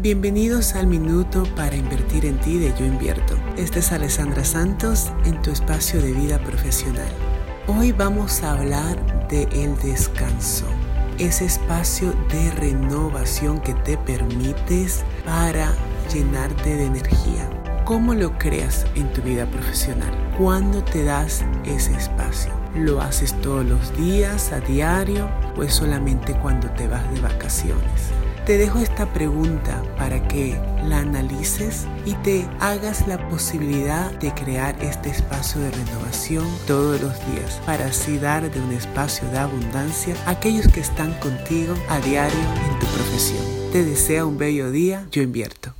Bienvenidos al minuto para invertir en ti de Yo Invierto. Esta es Alessandra Santos en tu espacio de vida profesional. Hoy vamos a hablar de el descanso, ese espacio de renovación que te permites para llenarte de energía. ¿Cómo lo creas en tu vida profesional? ¿Cuándo te das ese espacio? ¿Lo haces todos los días, a diario o es solamente cuando te vas de vacaciones? Te dejo esta pregunta para que la analices y te hagas la posibilidad de crear este espacio de renovación todos los días para así dar de un espacio de abundancia a aquellos que están contigo a diario en tu profesión. Te deseo un bello día, yo invierto.